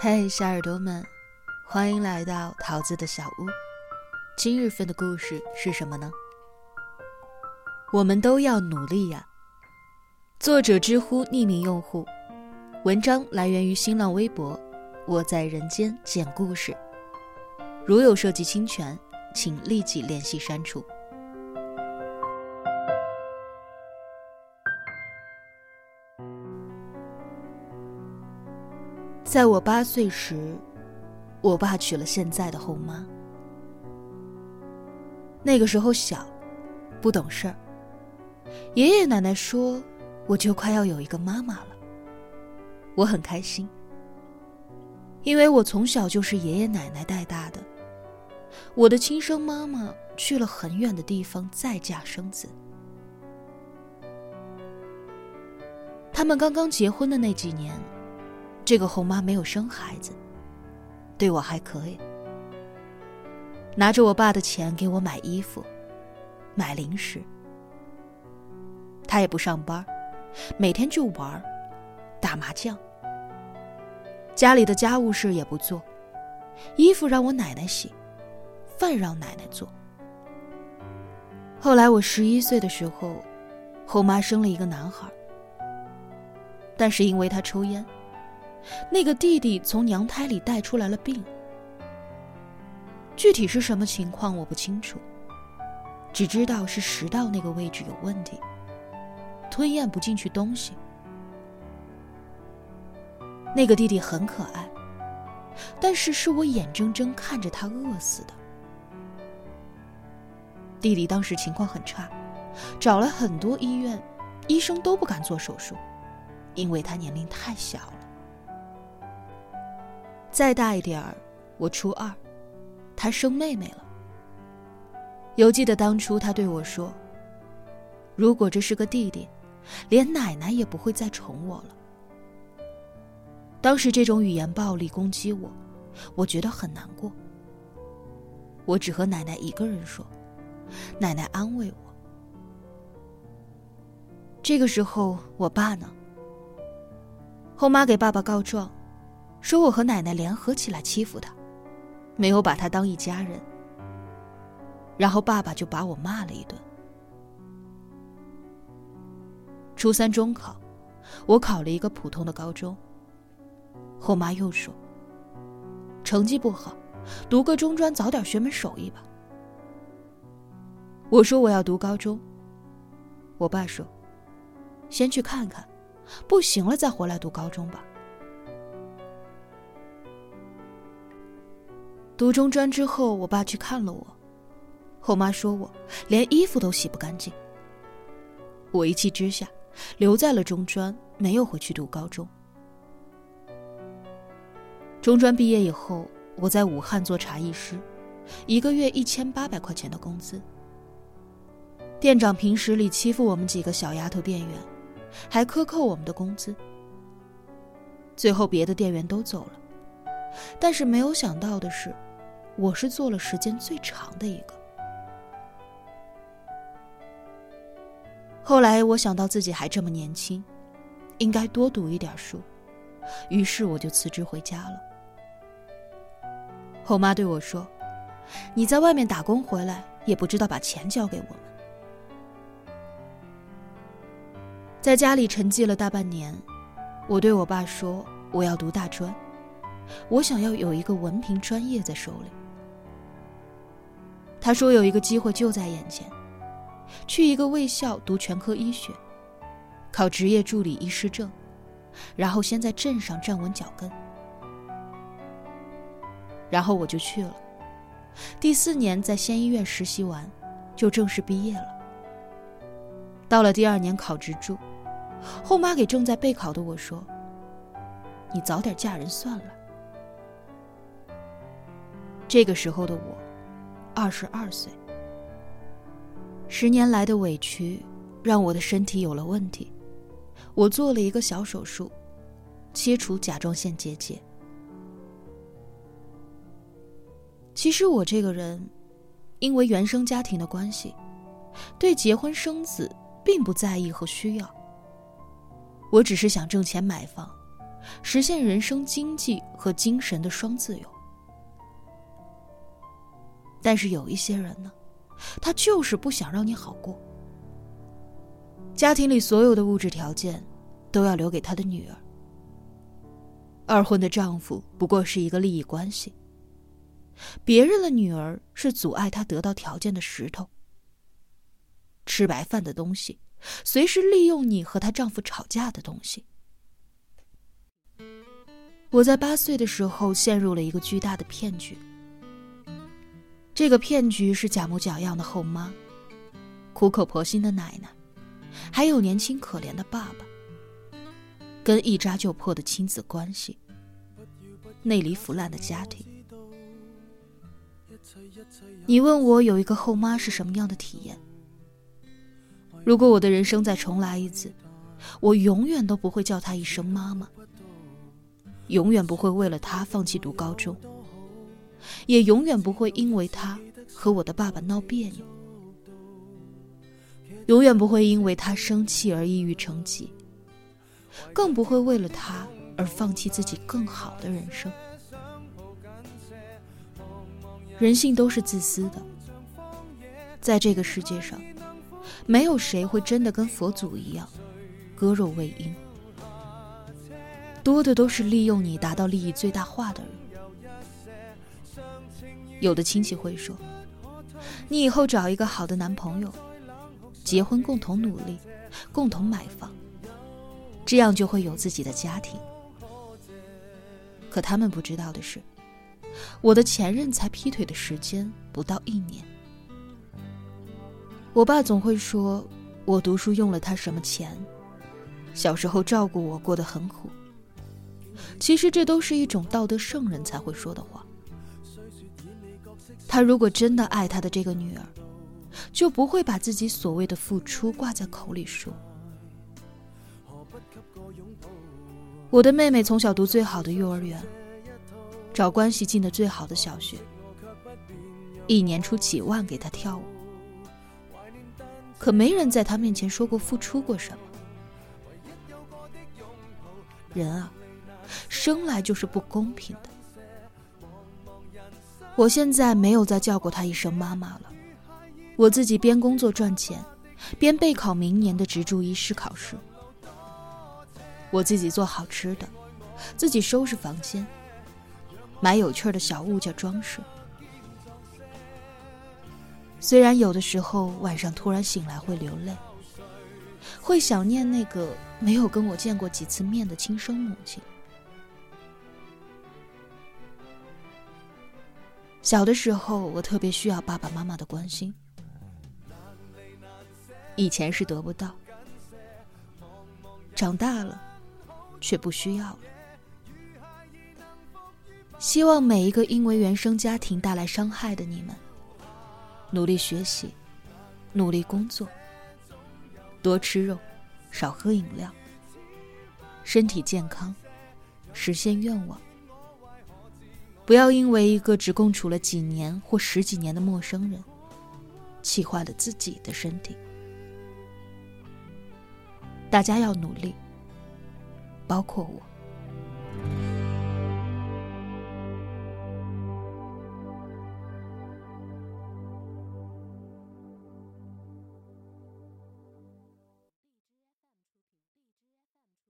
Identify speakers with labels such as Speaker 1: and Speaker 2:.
Speaker 1: 嘿，小耳朵们，欢迎来到桃子的小屋。今日份的故事是什么呢？我们都要努力呀。作者：知乎匿名用户，文章来源于新浪微博。我在人间讲故事，如有涉及侵权，请立即联系删除。在我八岁时，我爸娶了现在的后妈。那个时候小，不懂事儿。爷爷奶奶说，我就快要有一个妈妈了。我很开心，因为我从小就是爷爷奶奶带大的。我的亲生妈妈去了很远的地方再嫁生子。他们刚刚结婚的那几年。这个后妈没有生孩子，对我还可以，拿着我爸的钱给我买衣服、买零食。他也不上班，每天就玩、打麻将。家里的家务事也不做，衣服让我奶奶洗，饭让奶奶做。后来我十一岁的时候，后妈生了一个男孩，但是因为他抽烟。那个弟弟从娘胎里带出来了病，具体是什么情况我不清楚，只知道是食道那个位置有问题，吞咽不进去东西。那个弟弟很可爱，但是是我眼睁睁看着他饿死的。弟弟当时情况很差，找了很多医院，医生都不敢做手术，因为他年龄太小了。再大一点儿，我初二，他生妹妹了。犹记得当初他对我说：“如果这是个弟弟，连奶奶也不会再宠我了。”当时这种语言暴力攻击我，我觉得很难过。我只和奶奶一个人说，奶奶安慰我。这个时候，我爸呢？后妈给爸爸告状。说我和奶奶联合起来欺负他，没有把他当一家人。然后爸爸就把我骂了一顿。初三中考，我考了一个普通的高中。后妈又说：“成绩不好，读个中专，早点学门手艺吧。”我说我要读高中。我爸说：“先去看看，不行了再回来读高中吧。”读中专之后，我爸去看了我，后妈说我连衣服都洗不干净。我一气之下，留在了中专，没有回去读高中。中专毕业以后，我在武汉做茶艺师，一个月一千八百块钱的工资。店长平时里欺负我们几个小丫头店员，还克扣我们的工资。最后别的店员都走了，但是没有想到的是。我是做了时间最长的一个。后来我想到自己还这么年轻，应该多读一点书，于是我就辞职回家了。后妈对我说：“你在外面打工回来，也不知道把钱交给我们。”在家里沉寂了大半年，我对我爸说：“我要读大专，我想要有一个文凭专业在手里。”他说有一个机会就在眼前，去一个卫校读全科医学，考职业助理医师证，然后先在镇上站稳脚跟。然后我就去了，第四年在县医院实习完，就正式毕业了。到了第二年考职助，后妈给正在备考的我说：“你早点嫁人算了。”这个时候的我。二十二岁，十年来的委屈让我的身体有了问题，我做了一个小手术，切除甲状腺结节。其实我这个人，因为原生家庭的关系，对结婚生子并不在意和需要。我只是想挣钱买房，实现人生经济和精神的双自由。但是有一些人呢，他就是不想让你好过。家庭里所有的物质条件，都要留给他的女儿。二婚的丈夫不过是一个利益关系。别人的女儿是阻碍他得到条件的石头。吃白饭的东西，随时利用你和她丈夫吵架的东西。我在八岁的时候陷入了一个巨大的骗局。这个骗局是假模假样的后妈，苦口婆心的奶奶，还有年轻可怜的爸爸，跟一扎就破的亲子关系，内里腐烂的家庭。你问我有一个后妈是什么样的体验？如果我的人生再重来一次，我永远都不会叫她一声妈妈。永远不会为了她放弃读高中，也永远不会因为他和我的爸爸闹别扭，永远不会因为他生气而抑郁成疾，更不会为了他而放弃自己更好的人生。人性都是自私的，在这个世界上，没有谁会真的跟佛祖一样，割肉喂鹰。多的都是利用你达到利益最大化的人。有的亲戚会说：“你以后找一个好的男朋友，结婚共同努力，共同买房，这样就会有自己的家庭。”可他们不知道的是，我的前任才劈腿的时间不到一年。我爸总会说我读书用了他什么钱，小时候照顾我过得很苦。其实这都是一种道德圣人才会说的话。他如果真的爱他的这个女儿，就不会把自己所谓的付出挂在口里说。我的妹妹从小读最好的幼儿园，找关系进的最好的小学，一年出几万给她跳舞，可没人在她面前说过付出过什么。人啊！生来就是不公平的。我现在没有再叫过她一声妈妈了，我自己边工作赚钱，边备考明年的执注医师考试。我自己做好吃的，自己收拾房间，买有趣的小物件装饰。虽然有的时候晚上突然醒来会流泪，会想念那个没有跟我见过几次面的亲生母亲。小的时候，我特别需要爸爸妈妈的关心。以前是得不到，长大了，却不需要了。希望每一个因为原生家庭带来伤害的你们，努力学习，努力工作，多吃肉，少喝饮料，身体健康，实现愿望。不要因为一个只共处了几年或十几年的陌生人，气坏了自己的身体。大家要努力，包括我。